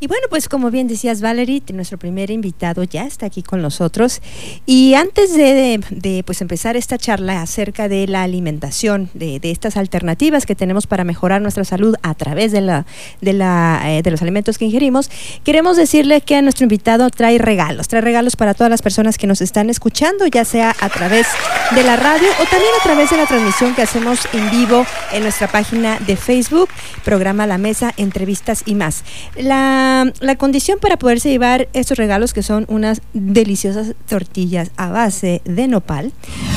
Y bueno, pues como bien decías Valerie, nuestro primer invitado ya está aquí con nosotros. Y antes de, pues empezar esta charla acerca de la alimentación, de, estas alternativas que tenemos para mejorar nuestra salud a través de, la, de, la, eh, de los alimentos que ingerimos, queremos decirle que nuestro invitado trae regalos, trae regalos para todas las personas que nos están escuchando, ya sea a través de la radio o también a través de la transmisión que hacemos en vivo en nuestra página de Facebook, programa La Mesa, entrevistas y más. La la, condición para poderse llevar estos regalos, que son unas deliciosas tortillas a base de nopal,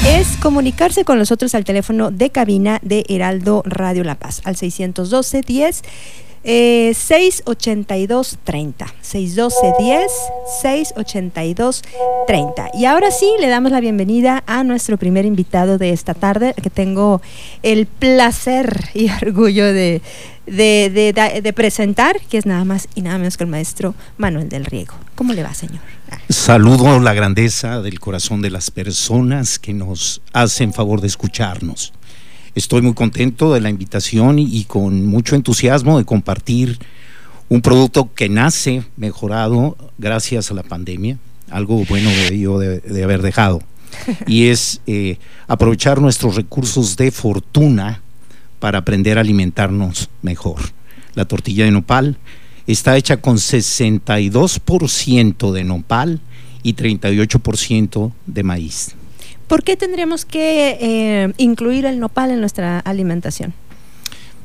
es comunicarse con nosotros al teléfono de cabina de Heraldo Radio La Paz, al 612 10 eh, 682 30 612 10 682 30 y ahora sí le damos la bienvenida a nuestro primer invitado de esta tarde que tengo el placer y orgullo de, de, presentar, que es nada más y nada menos que el maestro Manuel del Riego. ¿Cómo le va, señor? Saludo la grandeza del corazón de las personas que nos hacen favor de escucharnos. Estoy muy contento de la invitación y, con mucho entusiasmo de compartir un producto que nace mejorado gracias a la pandemia, algo bueno de yo de, haber dejado, y es eh, aprovechar nuestros recursos de fortuna para aprender a alimentarnos mejor. La tortilla de nopal está hecha con 62% de nopal y 38% de maíz. ¿Por qué tendríamos que eh, incluir el nopal en nuestra alimentación?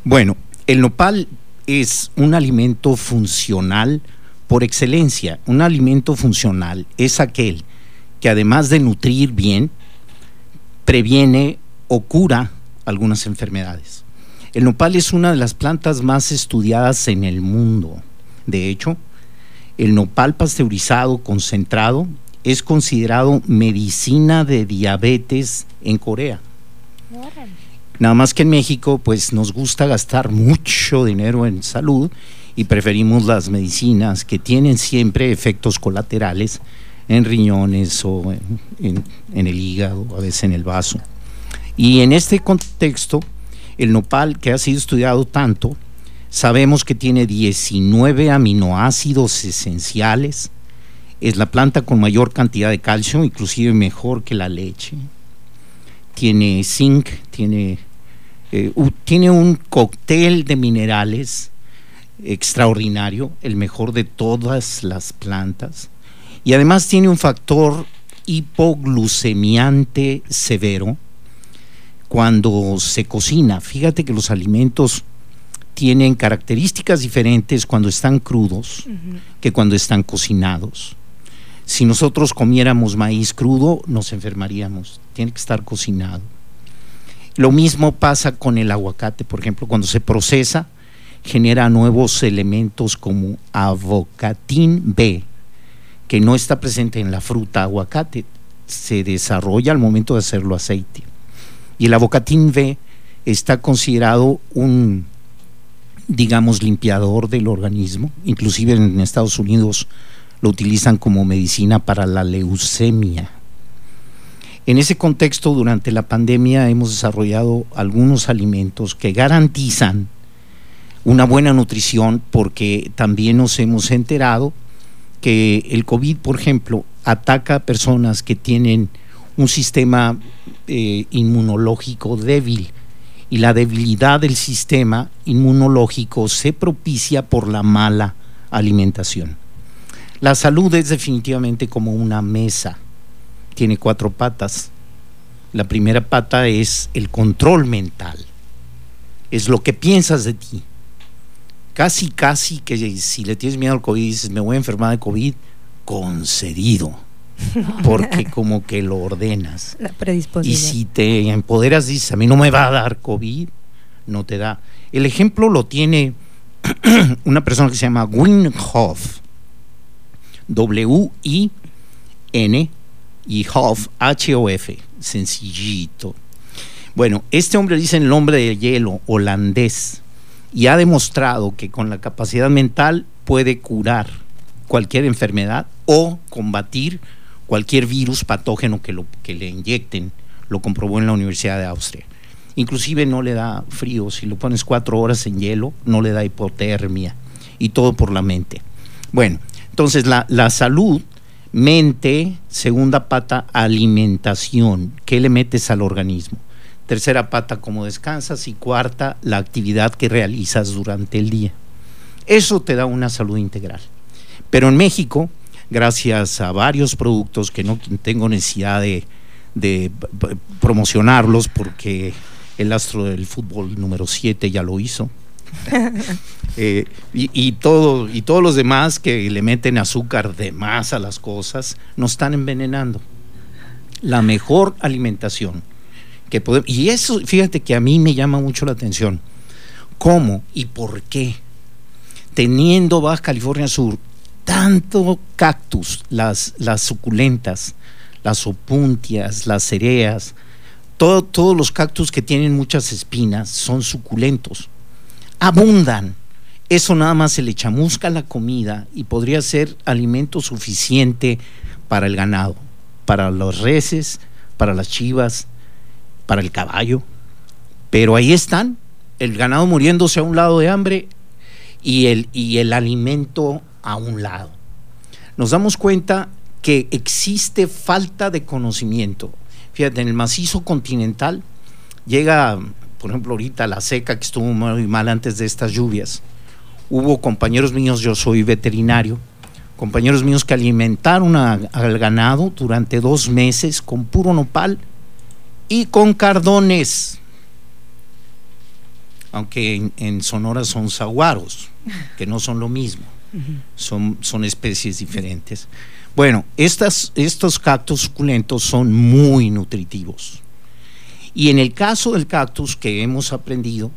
Bueno, el nopal es un alimento funcional por excelencia. Un alimento funcional es aquel que además de nutrir bien, previene o cura algunas enfermedades. El nopal es una de las plantas más estudiadas en el mundo. De hecho, el nopal pasteurizado concentrado es considerado medicina de diabetes en Corea. Nada más que en México, pues nos gusta gastar mucho dinero en salud y preferimos las medicinas que tienen siempre efectos colaterales en riñones o en, en el hígado, a veces en el vaso. Y en este contexto, el nopal, que ha sido estudiado tanto, sabemos que tiene 19 aminoácidos esenciales, es la planta con mayor cantidad de calcio, inclusive mejor que la leche. Tiene zinc, tiene, eh, tiene un cóctel de minerales extraordinario, el mejor de todas las plantas. Y además tiene un factor hipoglucemiante severo cuando se cocina. Fíjate que los alimentos tienen características diferentes cuando están crudos que cuando están cocinados. Si nosotros comiéramos maíz crudo, nos enfermaríamos. Tiene que estar cocinado. Lo mismo pasa con el aguacate, por ejemplo, cuando se procesa, genera nuevos elementos como avocatín B, que no está presente en la fruta aguacate, se desarrolla al momento de hacerlo aceite. Y el avocatín B está considerado un, digamos, limpiador del organismo, inclusive en Estados Unidos lo utilizan como medicina para la leucemia. En ese contexto, durante la pandemia hemos desarrollado algunos alimentos que garantizan una buena nutrición porque también nos hemos enterado que el COVID, por ejemplo, ataca a personas que tienen un sistema eh, inmunológico débil y la debilidad del sistema inmunológico se propicia por la mala alimentación. La salud es definitivamente como una mesa. Tiene cuatro patas. La primera pata es el control mental. Es lo que piensas de ti. Casi, casi que si le tienes miedo al COVID dices, me voy a enfermar de COVID, concedido. Porque como que lo ordenas. La predisposición. Y si te empoderas, dices, a mí no me va a dar COVID, no te da. El ejemplo lo tiene una persona que se llama Wim Hof W-I-N y Hof, H-O-F, sencillito. Bueno, este hombre dice el nombre de hielo, holandés, y ha demostrado que con la capacidad mental puede curar cualquier enfermedad o combatir cualquier virus patógeno que, lo, que le inyecten. Lo comprobó en la Universidad de Austria. Inclusive no le da frío, si lo pones cuatro horas en hielo, no le da hipotermia. Y todo por la mente. Bueno, entonces la, la salud, mente, segunda pata, alimentación. ¿Qué le metes al organismo? Tercera pata, cómo descansas. Y cuarta, la actividad que realizas durante el día. Eso te da una salud integral. Pero en México, gracias a varios productos que no tengo necesidad de, de promocionarlos porque el astro del fútbol número 7 ya lo hizo. Eh, y, todo, y todos los demás que le meten azúcar de más a las cosas nos están envenenando. La mejor alimentación que podemos. Y eso, fíjate que a mí me llama mucho la atención. ¿Cómo y por qué? Teniendo Baja California Sur tanto cactus, las, las suculentas, las opuntias, las cereas, todos los cactus que tienen muchas espinas son suculentos, abundan. Eso nada más se le chamusca la comida y podría ser alimento suficiente para el ganado, para los reses, para las chivas, para el caballo. Pero ahí están, el ganado muriéndose a un lado de hambre y el, y el alimento a un lado. Nos damos cuenta que existe falta de conocimiento. Fíjate, en el macizo continental llega, por ejemplo, ahorita la seca que estuvo muy mal antes de estas lluvias. Hubo compañeros míos, yo soy veterinario, compañeros míos que alimentaron al ganado durante dos meses con puro nopal y con cardones. Aunque en, Sonora son saguaros, que no son lo mismo, son, son especies diferentes. Bueno, estas, estos cactus suculentos son muy nutritivos. Y en el caso del cactus que hemos aprendido,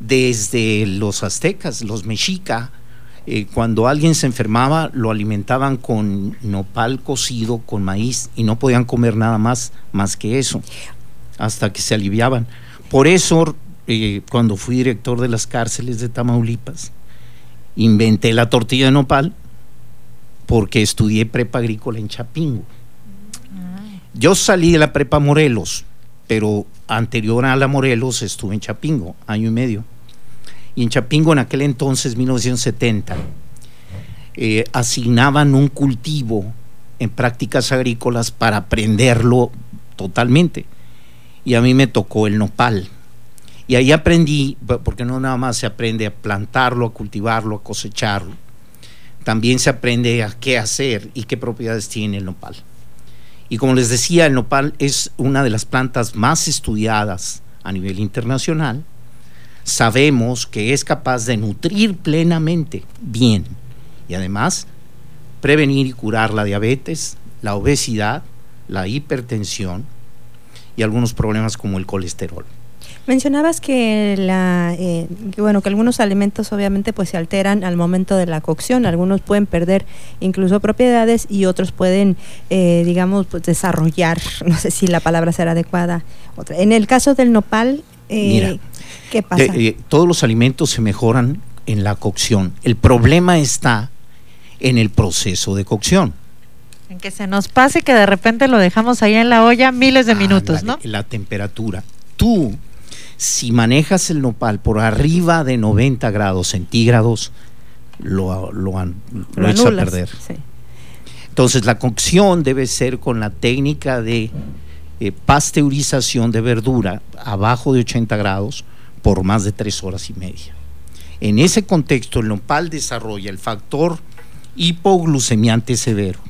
desde los aztecas, los mexica, eh, cuando alguien se enfermaba lo alimentaban con nopal cocido, con maíz, y no podían comer nada más, más que eso, hasta que se aliviaban. Por eso, eh, cuando fui director de las cárceles de Tamaulipas, inventé la tortilla de nopal porque estudié prepa agrícola en Chapingo. Yo salí de la prepa Morelos, pero anterior a la Morelos estuve en Chapingo, año y medio. Y en Chapingo en aquel entonces, 1970, eh, asignaban un cultivo en prácticas agrícolas para aprenderlo totalmente. Y a mí me tocó el nopal. Y ahí aprendí, porque no nada más se aprende a plantarlo, a cultivarlo, a cosecharlo también se aprende a qué hacer y qué propiedades tiene el nopal. Y como les decía, el nopal es una de las plantas más estudiadas a nivel internacional. Sabemos que es capaz de nutrir plenamente bien y además prevenir y curar la diabetes, la obesidad, la hipertensión y algunos problemas como el colesterol. Mencionabas que la eh, bueno que algunos alimentos obviamente pues se alteran al momento de la cocción, algunos pueden perder incluso propiedades y otros pueden eh, digamos pues desarrollar, no sé si la palabra será adecuada. En el caso del nopal, eh, ¿qué pasa? todos los alimentos se mejoran en la cocción. El problema está en el proceso de cocción. En que se nos pase que de repente lo dejamos ahí en la olla miles de minutos, ¿no? La temperatura. Tú si manejas el nopal por arriba de 90 grados centígrados, lo, lo, a perder. Entonces la cocción debe ser con la técnica de eh, pasteurización de verdura abajo de 80 grados por más de tres horas y media. En ese contexto el nopal desarrolla el factor hipoglucemiante severo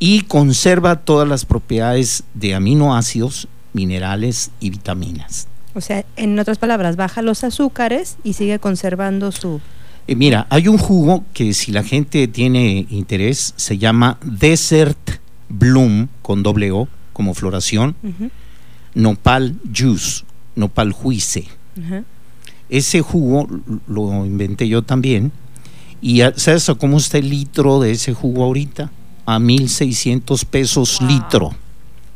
y conserva todas las propiedades de aminoácidos, minerales y vitaminas. O sea, en otras palabras, baja los azúcares y sigue conservando su... Eh, mira, hay un jugo que si la gente tiene interés, se llama Desert Bloom, con doble O, como floración, Nopal Juice, Nopal Juice. Ese jugo lo inventé yo también. ¿Y sabes cómo está el litro de ese jugo ahorita? A 1.600 pesos litro.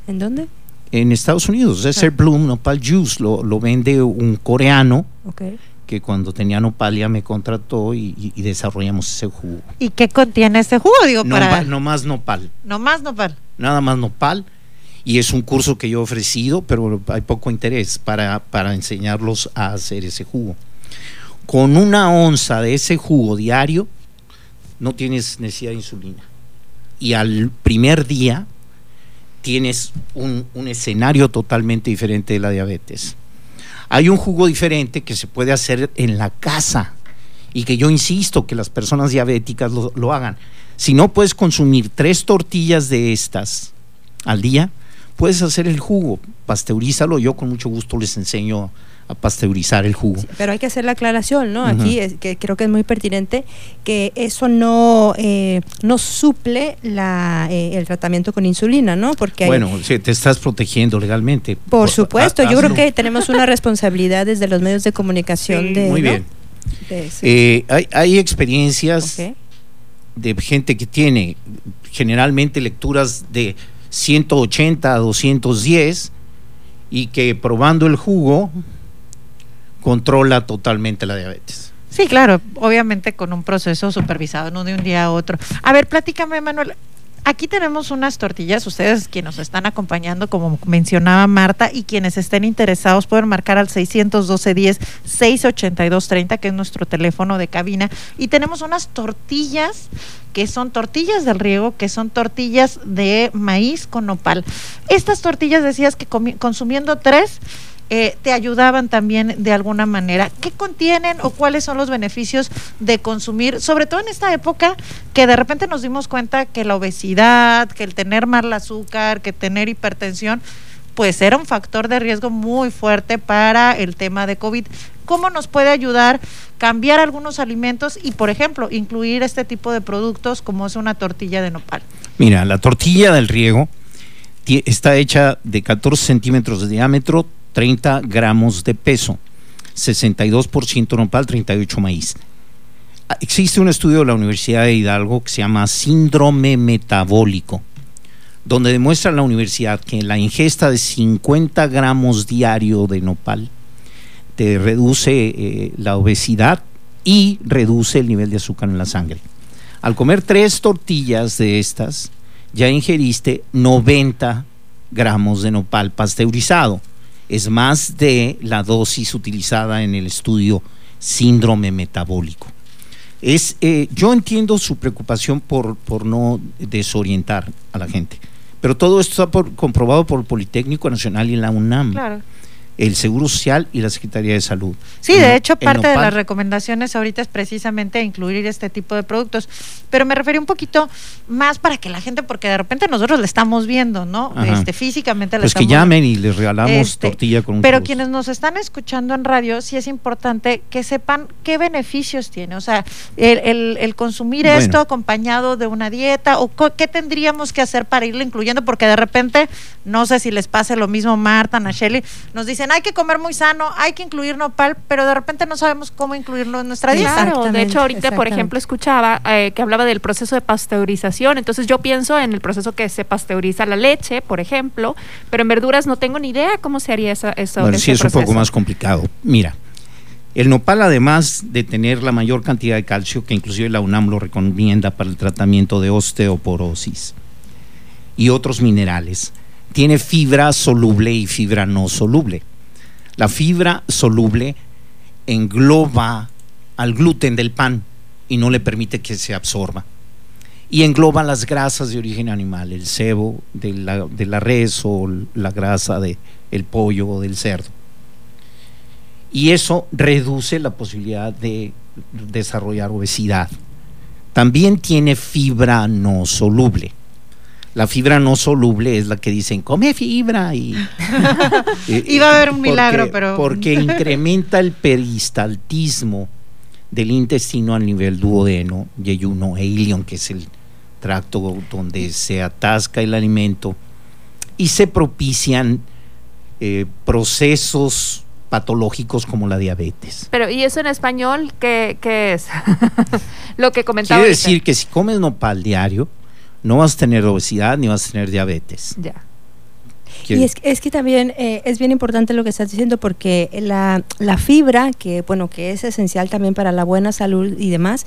¿En dónde? En Estados Unidos. Desert Bloom Nopal Juice lo, lo vende un coreano que cuando tenía Nopalia me contrató y, desarrollamos ese jugo. ¿Y qué contiene ese jugo? Digo, no, para... no más nopal. No más nopal. Nada más nopal. Y es un curso que yo he ofrecido, pero hay poco interés para, para enseñarlos a hacer ese jugo. Con una onza de ese jugo diario, no tienes necesidad de insulina. Y al primer día tienes un, escenario totalmente diferente de la diabetes. Hay un jugo diferente que se puede hacer en la casa y que yo insisto que las personas diabéticas lo, lo hagan. Si no puedes consumir tres tortillas de estas al día, puedes hacer el jugo, pasteurízalo, yo con mucho gusto les enseño a pasteurizar el jugo. Pero hay que hacer la aclaración, ¿no? Aquí es, que creo que es muy pertinente que eso no eh, no suple la, eh, el tratamiento con insulina, ¿no? Porque hay- Bueno, sí, te estás protegiendo legalmente. por supuesto, yo creo que tenemos una responsabilidad desde los medios de comunicación Sí, de Muy ¿no? bien. De. Eh, hay, hay experiencias de gente que tiene generalmente lecturas de 180 a 210 y que probando el jugo controla totalmente la diabetes. Sí, claro, obviamente con un proceso supervisado, no de un día a otro. A ver, platícame, Manuel. Aquí tenemos unas tortillas, ustedes quienes nos están acompañando, como mencionaba Marta, y quienes estén interesados pueden marcar al 612-10-682-30, que es nuestro teléfono de cabina. Y tenemos unas tortillas que son tortillas del riego, que son tortillas de maíz con nopal. Estas tortillas decías que consumiendo tres eh, te ayudaban también de alguna manera. ¿Qué contienen o cuáles son los beneficios de consumir, sobre todo en esta época que de repente nos dimos cuenta que la obesidad, que el tener mal azúcar, que tener hipertensión, pues era un factor de riesgo muy fuerte para el tema de COVID. ¿Cómo nos puede ayudar cambiar algunos alimentos y, por ejemplo, incluir este tipo de productos como es una tortilla de nopal? Mira, la tortilla del riego está hecha de 14 centímetros de diámetro, 30 gramos de peso, 62% nopal, 38 maíz. Ah, Existe un estudio de la Universidad de Hidalgo que se llama síndrome metabólico, donde demuestra la universidad que la ingesta de 50 gramos diario de nopal te reduce eh, la obesidad y reduce el nivel de azúcar en la sangre. Al comer tres tortillas de estas, ya ingeriste 90 gramos de nopal pasteurizado. Es más de la dosis utilizada en el estudio síndrome metabólico. Es, eh, yo entiendo su preocupación por, por no desorientar a la gente, pero todo esto está por- comprobado por el Politécnico Nacional y la UNAM, Claro. El Seguro Social y la Secretaría de Salud. Sí, de hecho, parte de las recomendaciones ahorita es precisamente incluir este tipo de productos. Pero me refería un poquito más para que la gente, porque de repente nosotros la estamos viendo, ¿no? Ajá. Este, físicamente la Pues que estamos llamen y les regalamos Este, tortilla con un Pero quienes nos están escuchando en radio, sí es importante que sepan qué beneficios tiene. O sea, el, el- el consumir Bueno. esto acompañado de una dieta o qué tendríamos que hacer para irlo incluyendo, porque de repente, no sé si les pase lo mismo Marta, Nacheli, nos dicen hay que comer muy sano, hay que incluir nopal, pero de repente no sabemos cómo incluirlo en nuestra dieta. Claro, de hecho ahorita, por ejemplo, escuchaba eh, que hablaba del proceso de pasteurización, entonces yo pienso en el proceso que se pasteuriza la leche, por ejemplo, pero en verduras no tengo ni idea cómo se haría esa, eso, Bueno, sí es un poco más complicado. Mira, el nopal además de tener la mayor cantidad de calcio, que inclusive la UNAM lo recomienda para el tratamiento de osteoporosis y otros minerales, tiene fibra soluble y fibra no soluble. La fibra soluble engloba al gluten del pan y no le permite que se absorba. Y engloba las grasas de origen animal, el cebo de la, de la res o la grasa de el pollo o del cerdo. Y eso reduce la posibilidad de desarrollar obesidad. También tiene fibra no soluble. La fibra no soluble es la que dicen, come fibra y... eh, Iba a haber un porque- milagro, pero- Porque incrementa el peristaltismo del intestino al nivel duodeno, yeyuno e ilion, que es el tracto donde se atasca el alimento, y se propician eh, procesos patológicos como la diabetes. Pero, ¿y eso en español qué, qué es? Lo que comentaba. Quiere ahorita. decir que si comes nopal diario, no vas a tener obesidad ni vas a tener diabetes. Ya. Y es, es que también eh, es bien importante lo que estás diciendo porque la, la fibra, que bueno, que es esencial también para la buena salud y demás,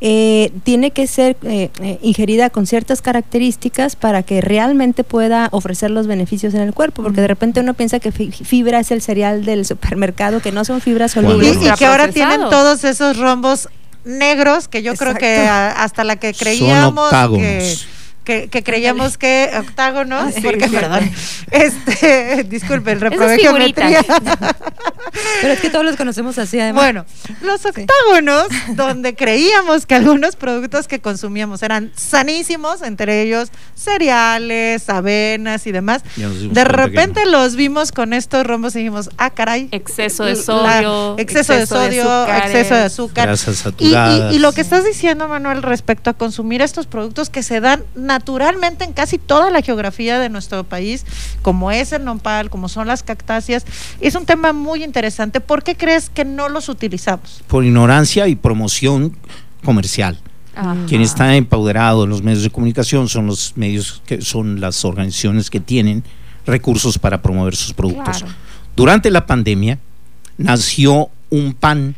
eh, tiene que ser eh, eh, ingerida con ciertas características para que realmente pueda ofrecer los beneficios en el cuerpo, porque de repente uno piensa que fi- fibra es el cereal del supermercado, que no son fibras Y, solubles. no. y que ahora tienen todos esos rombos negros que yo creo que a- hasta la que Son creíamos que, octágonos. que, que creíamos que octágonos, Sí, porque sí. perdón, este, disculpen, Esas reprobé geometría. Pero es que todos los conocemos así, además. Bueno, los octágonos, donde creíamos que algunos productos que consumíamos eran sanísimos, entre ellos cereales, avenas y demás, de repente los vimos con estos rombos y dijimos, ah, caray. Exceso de la- sodio, exceso, de sodio, exceso de azúcar. Grasas Y, saturadas. y- y lo que estás diciendo, Manuel, respecto a consumir estos productos que se dan naturalmente en casi toda la geografía de nuestro país, como es el nopal, como son las cactáceas, es un tema muy interesante. ¿Por qué crees que no los utilizamos? Por ignorancia y promoción comercial. Ajá. Quien está empoderado en los medios de comunicación son los medios que son las organizaciones que tienen recursos para promover sus productos. Claro. Durante la pandemia nació un pan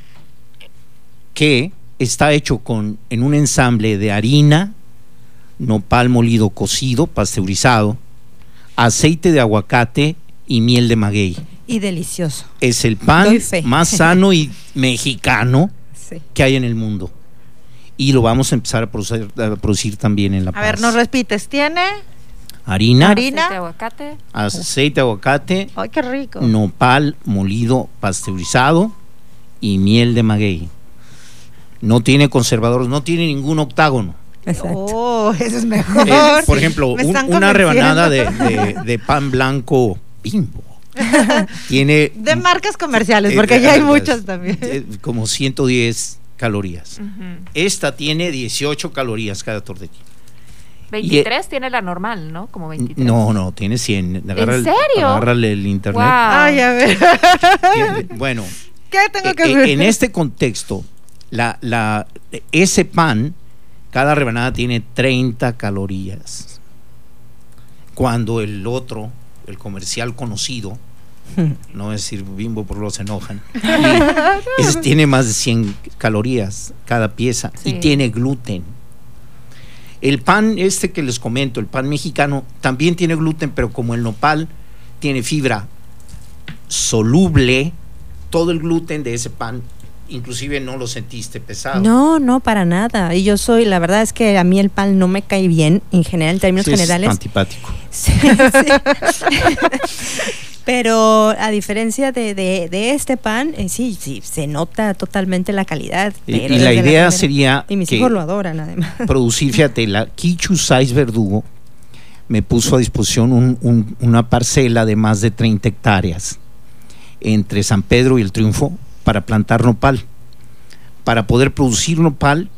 que está hecho con en un ensamble de harina, nopal molido cocido, pasteurizado, aceite de aguacate y miel de maguey. Y delicioso. Es el pan más sano y mexicano Sí. que hay en el mundo. Y lo vamos a empezar a producir, a producir también en La A Paz. ver, nos repites, ¿tiene? Harina, harina. Aceite de aguacate. aceite de aguacate, Ay, qué rico. nopal molido pasteurizado y miel de maguey. No tiene conservadores, no tiene ningún octágono. Exacto. Oh, eso es mejor. Eh, por ejemplo, un- una rebanada de, convenciendo. de- de pan blanco bimbo tiene De marcas comerciales, eh, porque ya hay eh, muchas también. eh, como 110 calorías. Esta tiene 18 calorías cada tortilla. 23 tiene la normal, ¿no? Como 23. No, no, tiene 100. Agarra el- serio? agárrale el internet. Wow. Ay, a ver. Tiene- bueno, ¿Qué tengo que eh, ver? en este contexto, la, la, ese pan, cada rebanada tiene 30 calorías. Cuando el otro, el comercial conocido, no voy a decir bimbo por los enojan, tiene más de 100 calorías cada pieza y tiene gluten. El pan este que les comento, el pan mexicano, también tiene gluten, pero como el nopal tiene fibra soluble, todo el gluten de ese pan, inclusive no lo sentiste pesado. No, no, para nada. Y yo soy, la verdad es que a mí el pan no me cae bien, en general, en términos Sí, es generales. antipático. Sí, sí. Pero a diferencia de, de- de este pan, eh, sí, sí, se nota totalmente la calidad. Y, y la idea sería Y mis que hijos lo adoran, además. producir, fíjate, la Kichu Sais Verdugo me puso a disposición un- un- una parcela de más de 30 hectáreas entre San Pedro y el Triunfo para plantar nopal, para poder producir nopal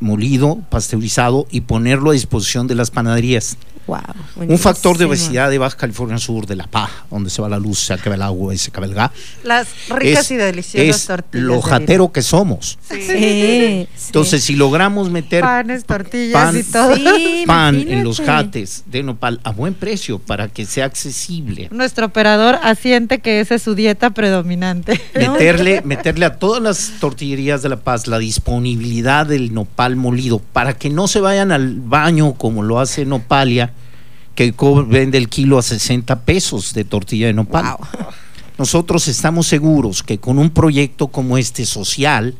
molido, pasteurizado y ponerlo a disposición de las panaderías. Wow, Un factor de obesidad de Baja California Sur, de La Paz, donde se va la luz, se acaba el agua y se acaba el gas, Las ricas es, y deliciosas es tortillas. lo jatero que somos. Sí, sí. Entonces, si logramos meter Panes, tortillas pan- y todo. Sí, pan en los jates de nopal a buen precio para que sea accesible. Nuestro operador asiente que esa es su dieta predominante. Meterle, meterle a todas las tortillerías de La Paz la disponibilidad del nopal molido para que no se vayan al baño como lo hace Nopalia, que vende el kilo a 60 pesos de tortilla de nopal. Wow. Nosotros estamos seguros que con un proyecto como este social,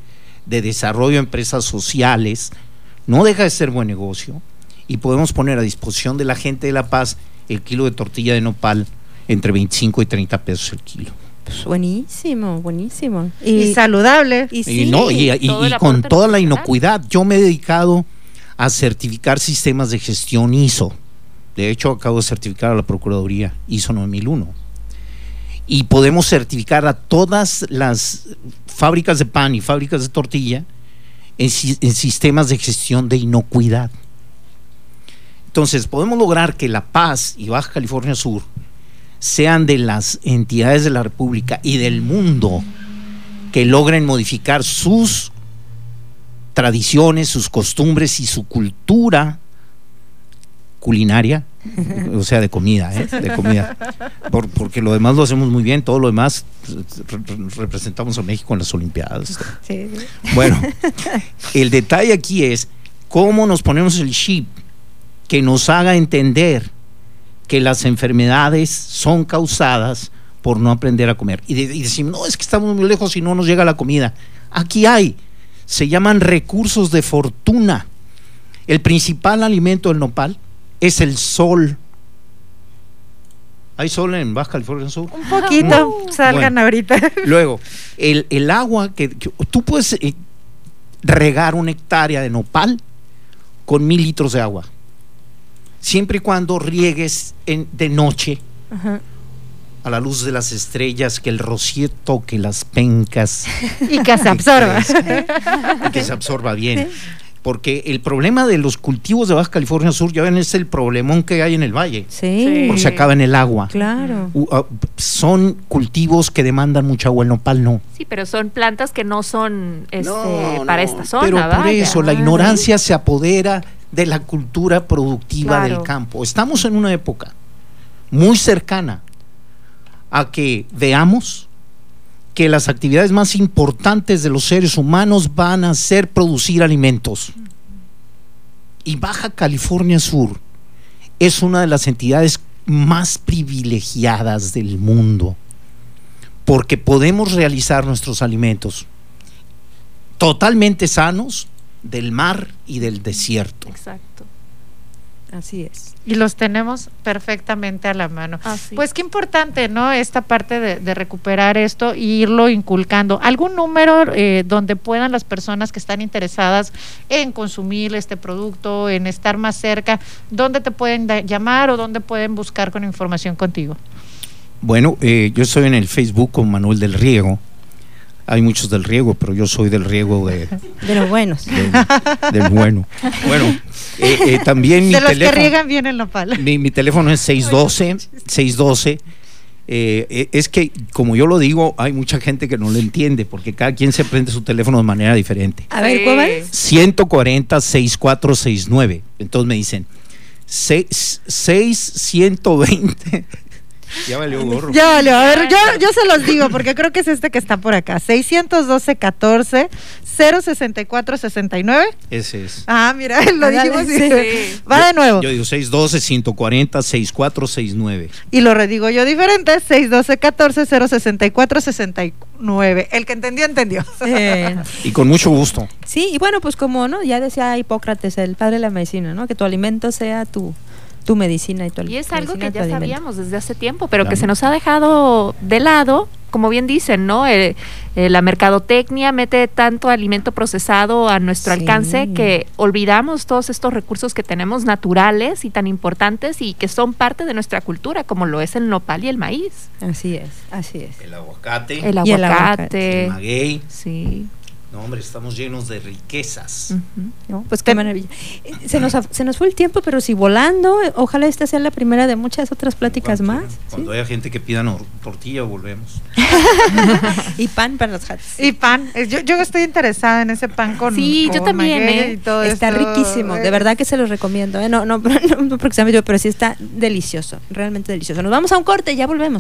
de desarrollo de empresas sociales, no deja de ser buen negocio y podemos poner a disposición de la gente de La Paz el kilo de tortilla de nopal entre 25 y 30 pesos el kilo. Pues buenísimo, buenísimo. Y, saludable. y y, sí, no, y, y- todo el y con toda la inocuidad. Yo me he dedicado a certificar sistemas de gestión ISO. De hecho, acabo de certificar a la Procuraduría ISO 9001. Y podemos certificar a todas las fábricas de pan y fábricas de tortilla en, en sistemas de gestión de inocuidad. Entonces, podemos lograr que La Paz y Baja California Sur sean de las entidades de la República y del mundo que logren modificar sus tradiciones, sus costumbres y su cultura culinaria, o sea, de comida, ¿eh? de comida, Por- porque lo demás lo hacemos muy bien, todo lo demás re- re- representamos a México en las Olimpiadas. Sí, sí. Bueno, el detalle aquí es cómo nos ponemos el chip que nos haga entender que las enfermedades son causadas por no aprender a comer. Y, de- y decimos, no, es que estamos muy lejos y no nos llega la comida. Aquí hay. se llaman recursos de fortuna. El principal alimento del nopal es el sol. ¿Hay sol en Baja California Sur? Un poquito, salgan Bueno. ahorita. Luego, el, el agua que, que- tú puedes eh, regar una hectárea de nopal con mil litros de agua. Siempre y cuando riegues en- de noche Ajá. a la luz de las estrellas, que el rocío toque las pencas. Y que se absorba. y que se absorba bien. Porque el problema de los cultivos de Baja California Sur, ya ven, es el problemón que hay en el valle. Sí, Sí. Porque se acaba en el agua. claro. Ah, son cultivos que demandan mucha agua, el nopal no. Sí, pero son plantas que no son este, No, para no, esta zona. Pero por vaya. eso la Ah, ignorancia se apodera de la cultura productiva Claro. del campo. Estamos en una época muy cercana a que veamos que las actividades más importantes de los seres humanos van a ser producir alimentos. Y Baja California Sur es una de las entidades más privilegiadas del mundo porque podemos realizar nuestros alimentos totalmente sanos del mar y del desierto. Exacto. Así es. Y los tenemos perfectamente a la mano. Así. Pues qué importante, ¿no? Esta parte de, de recuperar esto e irlo inculcando. ¿Algún número eh, donde puedan las personas que están interesadas en consumir este producto, en estar más cerca, dónde te pueden llamar o dónde pueden buscar con información contigo? Bueno, eh, yo estoy en el Facebook con Manuel del Riego. Hay muchos del riego, pero yo soy del riego de, De los buenos. del, del bueno. Bueno, eh, eh, también mi de los que teléfono, riegan bien el nopal. mi, mi teléfono es 612 612 eh, eh, es que, como yo lo digo, hay mucha gente que no lo entiende porque cada quien se prende su teléfono de manera diferente. A ver. ¿cuál es? 140 6469. Entonces me dicen 6 120. Ya valió gorro. Ya vale, a ver, yo, yo se los digo porque creo que es este que está por acá. 612 14 064 69. Ese es. Ah, mira, lo Ándale, dijimos. y- sí. Va de nuevo. Yo digo 612 140 6469. Y lo redigo yo diferente, 612 14 064 69. El que entendió, entendió. Eh, Y con mucho gusto. sí, y bueno, pues como no, ya decía Hipócrates, el padre de la medicina, ¿no? Que tu alimento sea tu, tu medicina y tu Y es algo que ya alimento. sabíamos desde hace tiempo, pero que se nos ha dejado de lado, como bien dicen, ¿no? Eh, eh, la mercadotecnia mete tanto alimento procesado a nuestro Sí. alcance que olvidamos todos estos recursos que tenemos naturales y tan importantes y que son parte de nuestra cultura, como lo es el nopal y el maíz, Así es, así es. El aguacate, el Y el aguacate. el maguey. Sí. No, hombre, estamos llenos de riquezas. ¿no? Pues qué maravilla. Eh, Se nos, se nos fue el tiempo, pero si volando, eh, ojalá esta sea la primera de muchas otras pláticas Cuando- más. ¿sí? Cuando haya gente que pida no- tortilla, volvemos. Y pan para los hats. Y pan. Eh, Yo, yo estoy interesada en ese pan con. Sí, yo también, ¿eh? y todo Está esto. riquísimo, de verdad que se los recomiendo. ¿eh? No, no, no, dio, pero sí está delicioso, realmente delicioso. Nos vamos a un corte, ya volvemos.